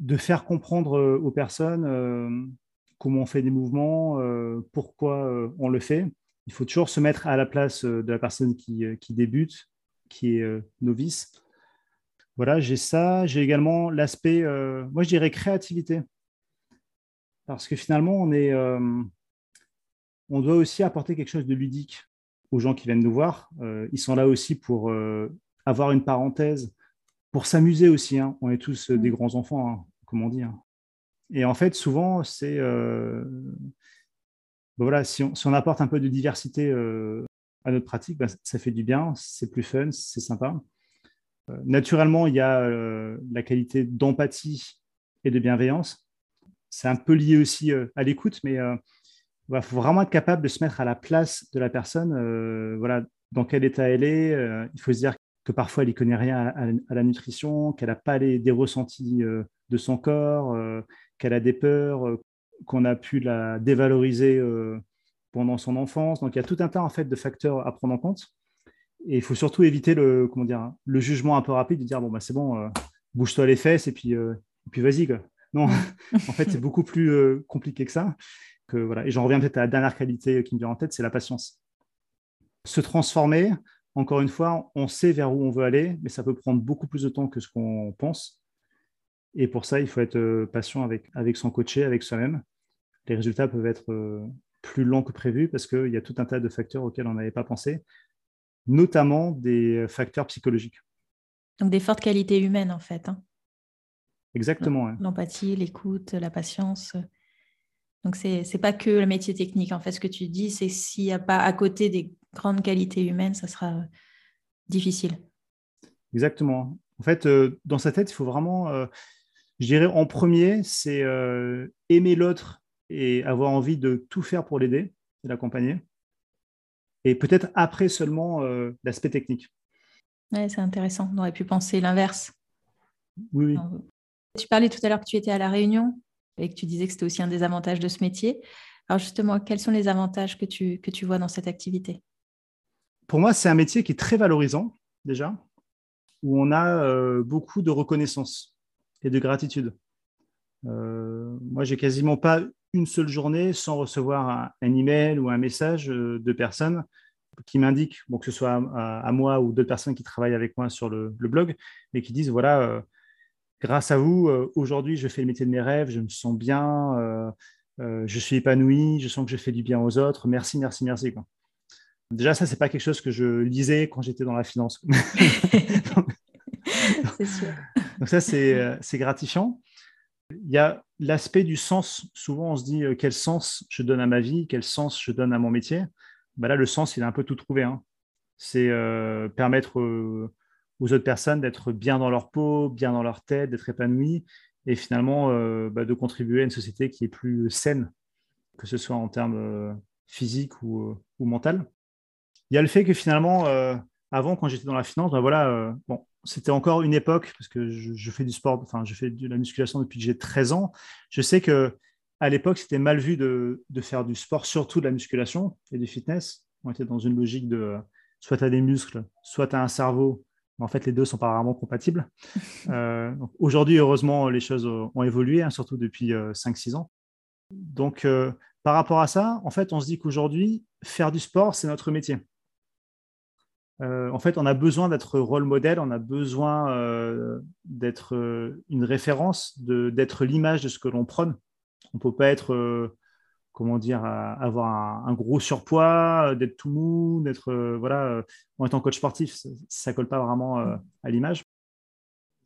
de faire comprendre euh, aux personnes euh, comment on fait des mouvements, euh, pourquoi on le fait. Il faut toujours se mettre à la place de la personne qui, débute, qui est novice. Voilà, j'ai ça. J'ai également l'aspect, moi je dirais créativité. Parce que finalement, on, est, on doit aussi apporter quelque chose de ludique aux gens qui viennent nous voir. ils sont là aussi pour avoir une parenthèse, pour s'amuser aussi. Hein. On est tous des mm. grands enfants. Hein comment dire. Et en fait, souvent, c'est. Euh, ben voilà, si on, apporte un peu de diversité euh, à notre pratique, ben, ça fait du bien, c'est plus fun, c'est sympa. Euh, naturellement, il y a la qualité d'empathie et de bienveillance. C'est un peu lié aussi à l'écoute, mais il faut vraiment être capable de se mettre à la place de la personne. voilà, dans quel état elle est. il faut se dire que parfois elle n'y connaît rien à, la nutrition, qu'elle n'a pas les, des ressentis de son corps, qu'elle a des peurs, qu'on a pu la dévaloriser pendant son enfance. Donc il y a tout un tas en fait de facteurs à prendre en compte. Et il faut surtout éviter le, comment dire, le jugement un peu rapide de dire bon bah c'est bon, bouge-toi les fesses et puis, et puis vas-y Non, en fait c'est beaucoup plus compliqué que ça. Que, voilà. Et j'en reviens peut-être à la dernière qualité qui me vient en tête, c'est la patience. Se transformer, encore une fois, on sait vers où on veut aller, mais ça peut prendre beaucoup plus de temps que ce qu'on pense. Et pour ça, il faut être euh, patient avec, avec son coaché, avec soi-même. Les résultats peuvent être euh, plus longs que prévu parce qu'il y a tout un tas de facteurs auxquels on n'avait pas pensé, notamment des facteurs psychologiques. Donc des fortes qualités humaines, en fait. Hein. Exactement. L'empathie, l'écoute, la patience. Donc, ce n'est pas que le métier technique. En fait, ce que tu dis, c'est s'il n'y a pas à côté des grandes qualités humaines, ça sera euh, difficile. Exactement. En fait, euh, dans sa tête, il faut vraiment, euh, je dirais, en premier, c'est aimer l'autre et avoir envie de tout faire pour l'aider et l'accompagner. Et peut-être après seulement l'aspect technique. Oui, c'est intéressant. On aurait pu penser l'inverse. Oui, oui. Tu parlais tout à l'heure que tu étais à La Réunion et que tu disais que c'était aussi un des avantages de ce métier. Alors justement, quels sont les avantages que tu, que tu vois dans cette activité? Pour moi, c'est un métier qui est très valorisant déjà, où on a euh, beaucoup de reconnaissance et de gratitude. Euh, moi, j'ai quasiment pas une seule journée sans recevoir un, email ou un message euh, de personnes qui m'indiquent, bon, que ce soit à, moi ou d'autres personnes qui travaillent avec moi sur le, blog, mais qui disent voilà, euh, grâce à vous, euh, aujourd'hui, je fais le métier de mes rêves, je me sens bien, euh, je suis épanoui, je sens que je fais du bien aux autres. Merci, merci, merci. Déjà, ça, c'est pas quelque chose que je lisais quand j'étais dans la finance. c'est sûr. Donc ça, c'est gratifiant. Il y a l'aspect du sens. Souvent, on se dit quel sens je donne à ma vie, quel sens je donne à mon métier. Bah là, le sens, il est un peu tout trouvé. Hein. C'est permettre aux autres personnes d'être bien dans leur peau, bien dans leur tête, d'être épanouies et finalement euh, bah, de contribuer à une société qui est plus saine, que ce soit en termes euh, physiques ou, euh, ou mental. Il y a le fait que finalement, avant, quand j'étais dans la finance, bah, voilà, bon, c'était encore une époque, parce que je, fais du sport, enfin, je fais de la musculation depuis que j'ai 13 ans. Je sais que à l'époque, c'était mal vu de, de, faire du sport, surtout de la musculation et du fitness. On était dans une logique de soit tu as des muscles, soit tu as un cerveau, en fait, les deux sont pas vraiment compatibles. Euh, aujourd'hui, heureusement, les choses ont évolué, hein, surtout depuis 5-6 euh, ans. Donc, euh, par rapport à ça, en fait, on se dit qu'aujourd'hui, faire du sport, c'est notre métier. En fait, on a besoin d'être rôle modèle, on a besoin d'être une référence, d'être l'image de ce que l'on prône. On ne peut pas être comment dire, avoir un, gros surpoids, euh, d'être tout mou, d'être, euh, voilà, euh, en étant coach sportif, ça, ne colle pas vraiment à l'image.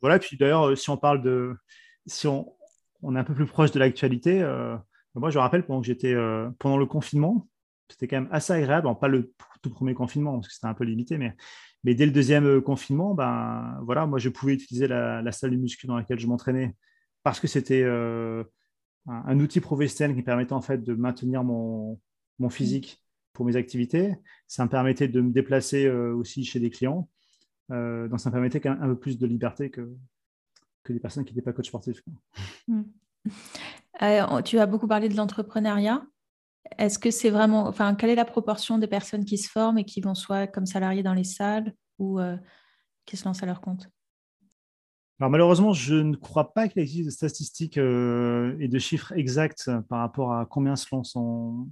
Voilà, puis d'ailleurs, si on parle de, si on, on, est un peu plus proche de l'actualité, moi je rappelle pendant que j'étais, pendant le confinement, c'était quand même assez agréable, pas le tout premier confinement, parce que c'était un peu limité, mais, mais dès le deuxième confinement, ben, voilà, moi je pouvais utiliser la, salle de muscu dans laquelle je m'entraînais parce que c'était un, outil professionnel qui permettait en fait de maintenir mon, mon physique pour mes activités. Ça me permettait de me déplacer euh, aussi chez des clients. Euh, donc ça me permettait quand même un peu plus de liberté que, que des personnes qui n'étaient pas coach sportifs. Hmm. Euh, tu as beaucoup parlé de l'entrepreneuriat. Est-ce que c'est vraiment, enfin, quelle est la proportion des personnes qui se forment et qui vont soit comme salariés dans les salles ou qui se lancent à leur compte? Alors malheureusement, je ne crois pas qu'il existe de statistiques euh, et de chiffres exacts par rapport à combien se lancent en,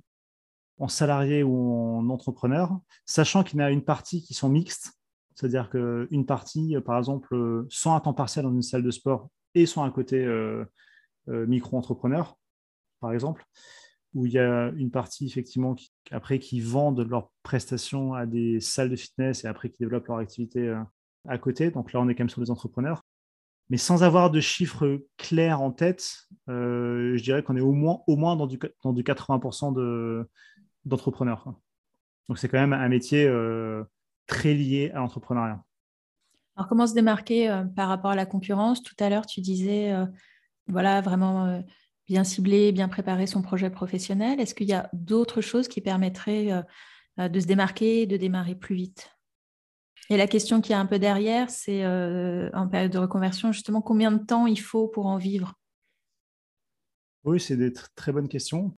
salarié ou en entrepreneur, sachant qu'il y en a une partie qui sont mixtes, c'est-à-dire qu'une partie, par exemple, sont à temps partiel dans une salle de sport et sont à côté euh, euh, micro-entrepreneurs, par exemple, où il y a une partie effectivement après qui vendent leurs prestations à des salles de fitness et après qui développent leur activité à côté. Donc là, on est quand même sur les entrepreneurs. Mais sans avoir de chiffres clairs en tête, euh, je dirais qu'on est au moins, dans, du, dans du 80% d'entrepreneurs. Donc c'est quand même un métier euh, très lié à l'entrepreneuriat. Alors comment se démarquer euh, par rapport à la concurrence? Tout à l'heure, tu disais, voilà, vraiment bien cibler, bien préparer son projet professionnel? Est-ce qu'il y a d'autres choses qui permettraient de se démarquer de démarrer plus vite? Et la question qui est un peu derrière, c'est en période de reconversion, justement, combien de temps il faut pour en vivre? Oui, c'est des très bonnes questions.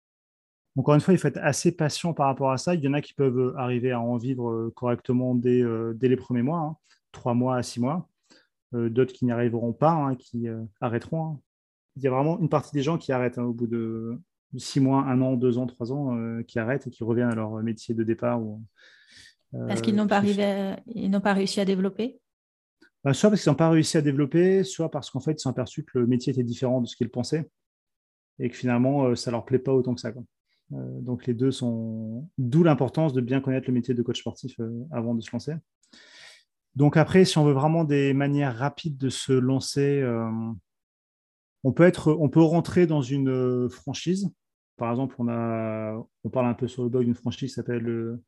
Encore une fois, il faut être assez patient par rapport à ça. Il y en a qui peuvent arriver à en vivre correctement dès, les premiers mois, hein, trois mois à six mois. D'autres qui n'y arriveront pas, hein, qui arrêteront. Hein. Il y a vraiment une partie des gens qui arrêtent au bout de six mois, un an, deux ans, trois ans, euh, qui arrêtent et qui reviennent à leur métier de départ. Ou, euh, parce qu'ils n'ont pas, pas réussi à développer? Bah, Soit parce qu'ils n'ont pas réussi à développer, soit parce qu'en fait, ils sont aperçus que le métier était différent de ce qu'ils pensaient et que finalement, euh, ça ne leur plaît pas autant que ça. donc les deux sont... D'où l'importance de bien connaître le métier de coach sportif avant de se lancer. Donc après, si on veut vraiment des manières rapides de se lancer, on peut, être, rentrer dans une euh, franchise. Par exemple, on, a, on parle un peu sur le blog d'une franchise qui s'appelle euh,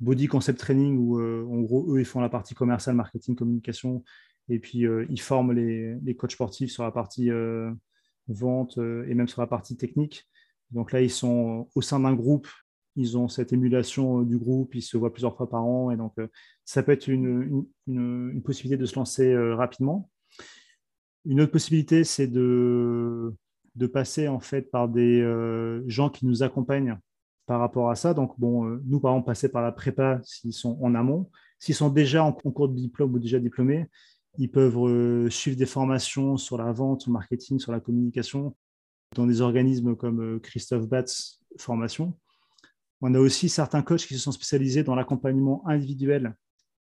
Body Concept Training, où euh, en gros, eux, ils font la partie commerciale, marketing, communication, et puis ils forment les, coachs sportifs sur la partie vente et même sur la partie technique. Donc là, ils sont au sein d'un groupe, ils ont cette émulation du groupe, ils se voient plusieurs fois par an, et donc ça peut être une possibilité de se lancer rapidement. Une autre possibilité, c'est de, passer en fait par des euh, gens qui nous accompagnent par rapport à ça. Donc, euh, nous, par exemple, passer par la prépa s'ils sont en amont. S'ils sont déjà en concours de diplôme ou déjà diplômés, ils peuvent euh, suivre des formations sur la vente, sur le marketing, sur la communication dans des organismes comme Christophe Batz Formation. On a aussi certains coachs qui se sont spécialisés dans l'accompagnement individuel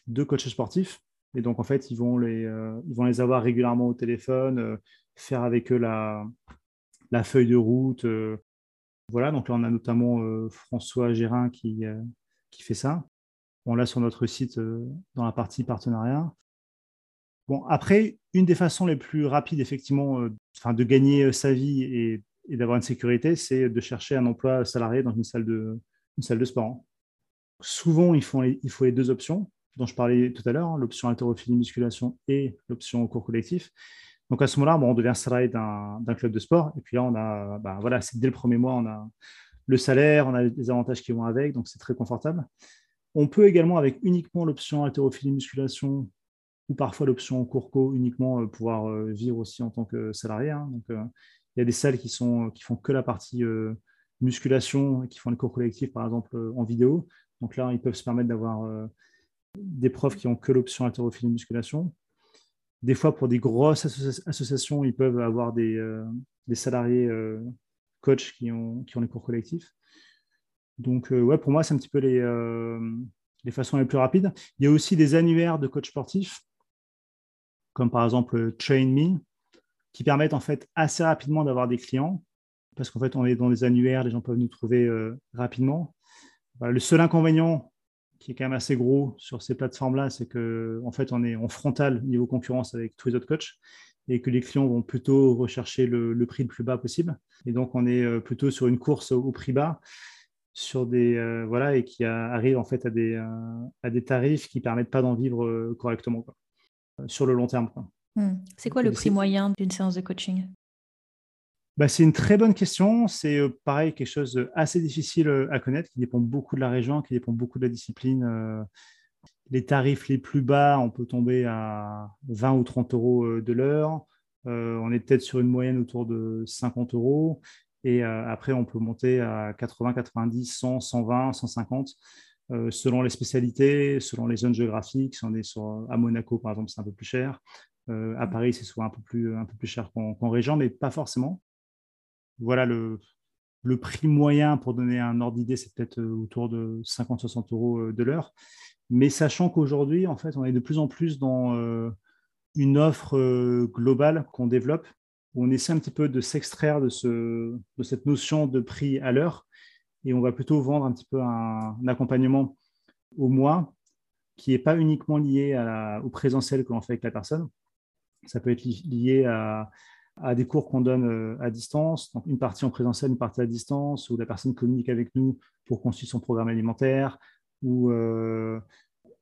de coachs sportifs. Et donc, en fait, ils vont les, euh, ils vont les avoir régulièrement au téléphone, euh, faire avec eux la, la feuille de route. Euh. voilà, donc là, on a notamment François Gérin qui, qui fait ça. On l'a sur notre site dans la partie partenariat. Bon, après, une des façons les plus rapides, effectivement, de gagner sa vie et, et d'avoir une sécurité, c'est de chercher un emploi salarié dans une salle de, une salle de sport. Souvent, il faut, il faut les deux options dont je parlais tout à l'heure, hein, l'option haltérophilie musculation et l'option cours collectif. Donc à ce moment-là, on devient salarié d'un club de sport. Et puis là, on a, bah, voilà, dès le premier mois, on a le salaire, on a les avantages qui vont avec, donc c'est très confortable. On peut également, avec uniquement l'option haltérophilie musculation ou parfois l'option cours co, uniquement euh, pouvoir euh, vivre aussi en tant que salarié. Hein. Donc euh, il y a des salles qui, sont, qui font que la partie musculation, qui font les cours collectifs, par exemple, en vidéo. Donc là, ils peuvent se permettre d'avoir des profs qui ont que l'option haltérophilie musculation. Des fois, pour des grosses associations, ils peuvent avoir des, euh, salariés euh, coachs qui ont, qui ont les cours collectifs. Donc, euh, ouais, pour moi, c'est un petit peu les, les façons les plus rapides. Il y a aussi des annuaires de coachs sportifs, comme par exemple Train Me, qui permettent en fait assez rapidement d'avoir des clients, parce qu'en fait, on est dans des annuaires, les gens peuvent nous trouver rapidement. le seul inconvénient, qui est quand même assez gros sur ces plateformes-là, c'est qu'en en fait, on est en frontal niveau concurrence avec tous les autres coachs et que les clients vont plutôt rechercher le, prix le plus bas possible. Et donc, on est euh, plutôt sur une course au, prix bas sur des euh, voilà et qui arrive en fait à des, euh, à des tarifs qui permettent pas d'en vivre correctement sur le long terme. Hmm. C'est quoi le prix moyen d'une séance de coaching? Bah, c'est une très bonne question. C'est euh, pareil, quelque chose d'assez difficile euh, à connaître, qui dépend beaucoup de la région, qui dépend beaucoup de la discipline. Euh. les tarifs les plus bas, on peut tomber à 20 ou 30 euros de l'heure. on est peut-être sur une moyenne autour de 50 euros. Et après, on peut monter à 80, 90, 100, 120, 150, selon les spécialités, selon les zones géographiques. Si on est sur, à Monaco, par exemple, c'est un peu plus cher. à Paris, c'est souvent un peu plus, un peu plus cher qu'en région, mais pas forcément voilà le, prix moyen pour donner un ordre d'idée, c'est peut-être euh, autour de 50-60 euros euh, de l'heure. Mais sachant qu'aujourd'hui, en fait, on est de plus en plus dans euh, une offre globale qu'on développe, où on essaie un petit peu de s'extraire de, cette notion de prix à l'heure, et on va plutôt vendre un petit peu un, accompagnement au mois qui n'est pas uniquement lié au présentiel que l'on fait avec la personne. Ça peut être lié à à des cours qu'on donne euh, à distance, donc une partie en présentiel, une partie à distance, où la personne communique avec nous pour construire son programme alimentaire, où euh,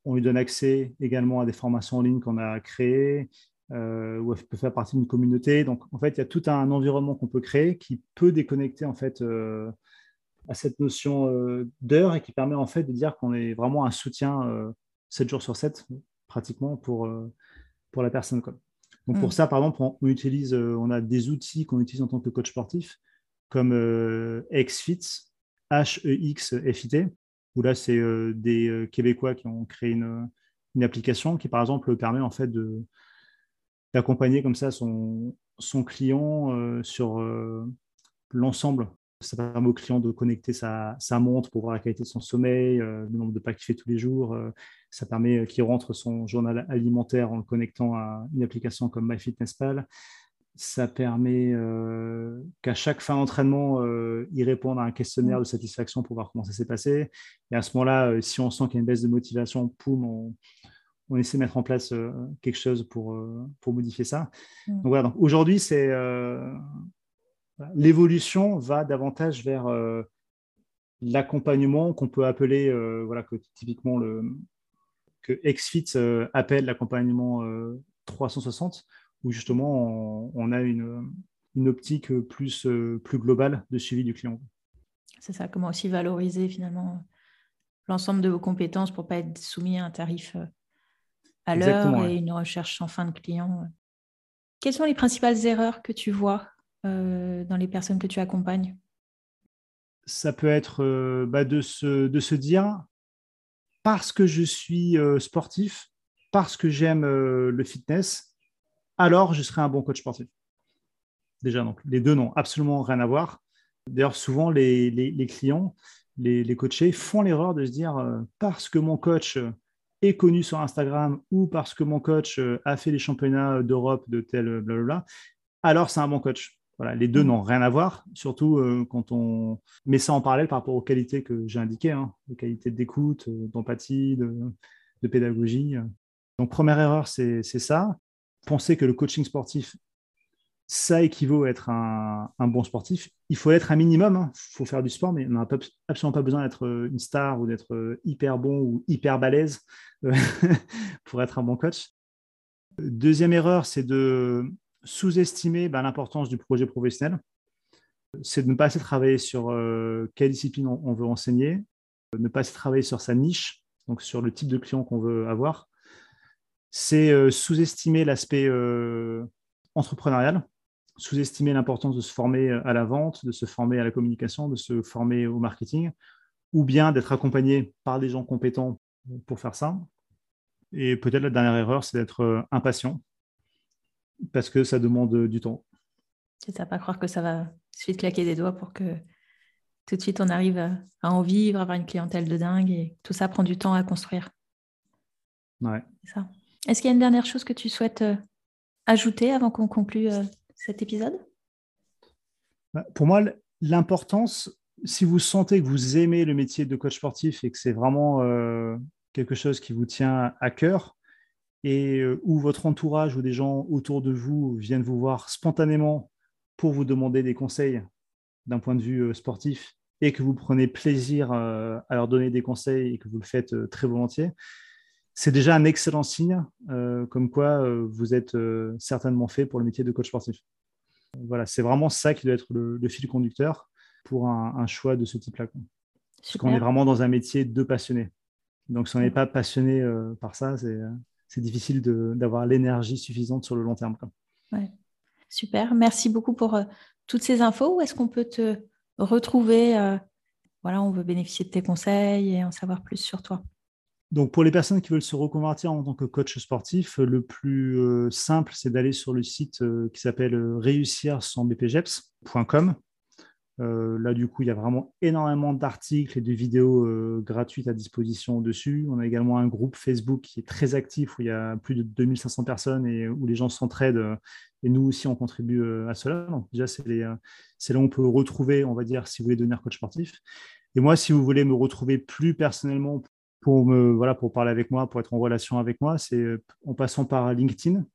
on lui donne accès également à des formations en ligne qu'on a créées, euh, où elle peut faire partie d'une communauté. Donc, en fait, il y a tout un environnement qu'on peut créer qui peut déconnecter en fait à cette notion d'heure et qui permet en fait de dire qu'on est vraiment un soutien 7 jours sur 7, pratiquement pour, pour la personne. Quoi. Donc pour Mm. ça, par exemple, on, on utilise, on a des outils qu'on utilise en tant que coach sportif, comme XFIT, H-E-X-F-I-T, où là, c'est des Québécois qui ont créé une, une, application qui, par exemple, permet en fait de, d'accompagner comme ça son, son client sur l'ensemble ça permet au client de connecter sa, sa, montre pour voir la qualité de son sommeil, euh, le nombre de pas qu'il fait tous les jours. Euh, ça permet qu'il rentre son journal alimentaire en le connectant à une application comme MyFitnessPal. Ça permet euh, qu'à chaque fin d'entraînement, il réponde à un questionnaire de satisfaction pour voir comment ça s'est passé. Et à ce moment-là, si on sent qu'il y a une baisse de motivation, poum, on, on essaie de mettre en place quelque chose pour, pour modifier ça. Mmh. Donc voilà, donc aujourd'hui, c'est l'évolution va davantage vers euh, l'accompagnement qu'on peut appeler, euh, voilà, que typiquement le, que XFIT euh, appelle l'accompagnement 360, où justement on, on a une, une, optique plus, plus globale de suivi du client. C'est ça, comment aussi valoriser finalement l'ensemble de vos compétences pour ne pas être soumis à un tarif à l'heure et ouais. une recherche sans fin de client. Quelles sont les principales erreurs que tu vois euh, dans les personnes que tu accompagnes? Ça peut être euh, bah, de, se, dire, parce que je suis euh, sportif, parce que j'aime le fitness, alors je serai un bon coach sportif. Déjà, donc les deux n'ont absolument rien à voir. D'ailleurs, souvent, les, clients, les, coachés font l'erreur de se dire, parce que mon coach est connu sur Instagram ou parce que mon coach a fait les championnats d'Europe de tel blablabla, alors c'est un bon coach. Voilà, les deux n'ont rien à voir, surtout euh, quand on met ça en parallèle par rapport aux qualités que j'ai indiquées, hein, les qualités d'écoute, euh, d'empathie, de, de, pédagogie. Donc, première erreur, c'est ça. Penser que le coaching sportif, ça équivaut à être un, un bon sportif. Il faut être un minimum, il hein. faut faire du sport, mais on n'a absolument pas besoin d'être une star ou d'être hyper bon ou hyper balèze pour être un bon coach. Deuxième erreur, c'est de sous-estimer ben, l'importance du projet professionnel. C'est de ne pas assez travailler sur euh, quelle discipline on, veut enseigner, de ne pas assez travailler sur sa niche, donc sur le type de client qu'on veut avoir. C'est euh, sous-estimer l'aspect euh, entrepreneurial, sous-estimer l'importance de se former à la vente, de se former à la communication, de se former au marketing, ou bien d'être accompagné par des gens compétents pour faire ça. Et peut-être la dernière erreur, c'est d'être impatient, parce que ça demande du temps. C'est ça, pas croire que ça va suite claquer des doigts pour que tout de suite on arrive à, à en vivre, avoir une clientèle de dingue et tout ça prend du temps à construire. Ouais. ça. Est-ce qu'il y a une dernière chose que tu souhaites euh, ajouter avant qu'on conclue euh, cet épisode? Pour moi, l'importance, si vous sentez que vous aimez le métier de coach sportif et que c'est vraiment euh, quelque chose qui vous tient à cœur, et où votre entourage ou des gens autour de vous viennent vous voir spontanément pour vous demander des conseils d'un point de vue sportif et que vous prenez plaisir à leur donner des conseils et que vous le faites très volontiers, c'est déjà un excellent signe, comme quoi vous êtes certainement fait pour le métier de coach sportif. Voilà, c'est vraiment ça qui doit être le, le fil conducteur pour un, un, choix de ce type-là. Parce qu'on est vraiment dans un métier de passionné. Donc, si on n'est pas passionné par ça, c'est c'est difficile d'avoir l'énergie suffisante sur le long terme. Ouais. Super, merci beaucoup pour euh, toutes ces infos. Où est-ce qu'on peut te retrouver euh, Voilà, on veut bénéficier de tes conseils et en savoir plus sur toi. Donc, pour les personnes qui veulent se reconvertir en tant que coach sportif, le plus euh, simple, c'est d'aller sur le site qui s'appelle réussir sans bpgeps.com. Euh, là, du coup, il y a vraiment énormément d'articles et de vidéos euh, gratuites à disposition dessus. On a également un groupe Facebook qui est très actif où il y a plus de 2500 personnes et où les gens s'entraident. Euh, et nous aussi, on contribue à cela. Donc, déjà, c'est là où on peut retrouver, on va dire, si vous voulez devenir coach sportif. Et moi, si vous voulez me retrouver plus personnellement pour, me, voilà, pour parler avec moi, pour être en relation avec moi, c'est en passant par LinkedIn.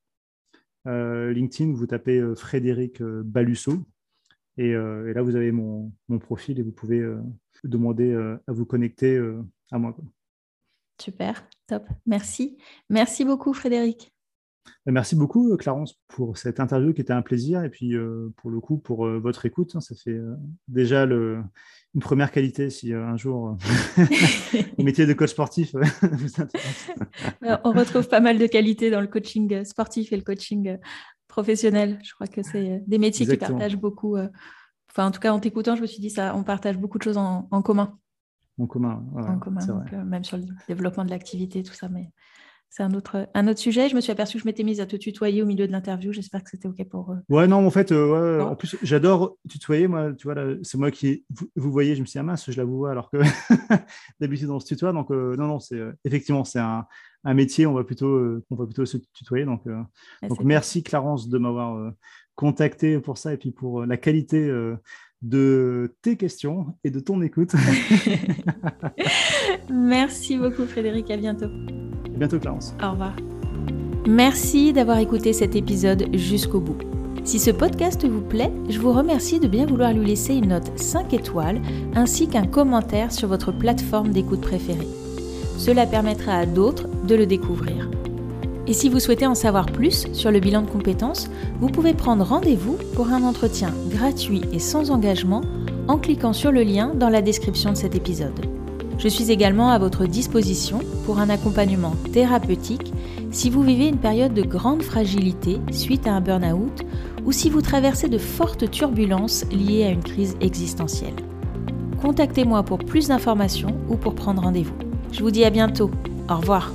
LinkedIn, vous tapez Frédéric Balusso. Et, euh, et, là, vous avez mon, mon, profil et vous pouvez euh, demander euh, à vous connecter à moi. Super, top. Merci. Merci beaucoup, Frédéric. Bah, merci beaucoup, Clarence, pour cette interview qui était un plaisir. Et puis, pour le coup, pour votre écoute, hein, ça fait déjà le, une première qualité si un jour le métier de coach sportif vous intéresse. On retrouve pas mal de qualités dans le coaching sportif et le coaching professionnel. Je crois que c'est des métiers qui partagent beaucoup. Enfin, en tout cas, en t'écoutant, je me suis dit ça, on partage beaucoup de choses en, commun. En commun, en commun, même sur le développement de l'activité, tout ça. Mais c'est un autre, un autre sujet. Je me suis aperçu que je m'étais mise à te tutoyer au milieu de l'interview. J'espère que c'était OK pour. eux. Ouais, non, en fait, euh, en plus, j'adore tutoyer. Moi, tu vois, c'est moi qui. Vous, voyez, je me suis dit, ah mince, je la vous vois, alors que d'habitude, on se tutoie. Donc, euh, non, non, c'est euh, effectivement, c'est un, un, métier. On va plutôt, on va plutôt se tutoyer. Donc, donc merci, Clarence, de m'avoir contacté pour ça et puis pour la qualité de tes questions et de ton écoute. merci beaucoup, Frédéric. À bientôt bientôt, Clarence. Au revoir. Merci d'avoir écouté cet épisode jusqu'au bout. Si ce podcast vous plaît, je vous remercie de bien vouloir lui laisser une note 5 étoiles ainsi qu'un commentaire sur votre plateforme d'écoute préférée. Cela permettra à d'autres de le découvrir. Et si vous souhaitez en savoir plus sur le bilan de compétences, vous pouvez prendre rendez-vous pour un entretien gratuit et sans engagement en cliquant sur le lien dans la description de cet épisode. Je suis également à votre disposition pour un accompagnement thérapeutique si vous vivez une période de grande fragilité suite à un burn-out ou si vous traversez de fortes turbulences liées à une crise existentielle. Contactez-moi pour plus d'informations ou pour prendre rendez-vous. Je vous dis à bientôt. Au revoir.